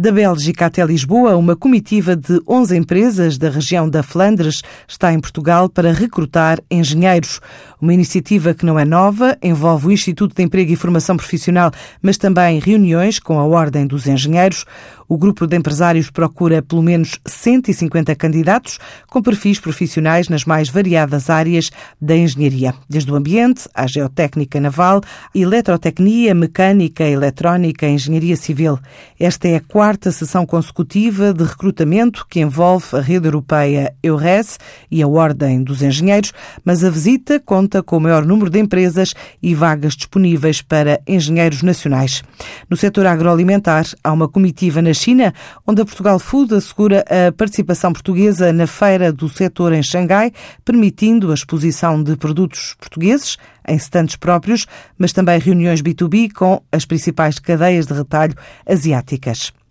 Da Bélgica até Lisboa, uma comitiva de 11 empresas da região da Flandres está em Portugal para recrutar engenheiros. Uma iniciativa que não é nova, envolve o Instituto de Emprego e Formação Profissional, mas também reuniões com a Ordem dos Engenheiros. O grupo de empresários procura pelo menos 150 candidatos com perfis profissionais nas mais variadas áreas da engenharia, desde o ambiente à geotécnica naval, eletrotecnia, mecânica, eletrónica, engenharia civil. Esta é a quarta sessão consecutiva de recrutamento que envolve a rede europeia EURES e a Ordem dos Engenheiros, mas a visita conta com o maior número de empresas e vagas disponíveis para engenheiros nacionais. No setor agroalimentar, há uma comitiva na China, onde a Portugal Food assegura a participação portuguesa na feira do setor em Xangai, permitindo a exposição de produtos portugueses em stands próprios, mas também reuniões B2B com as principais cadeias de retalho asiáticas.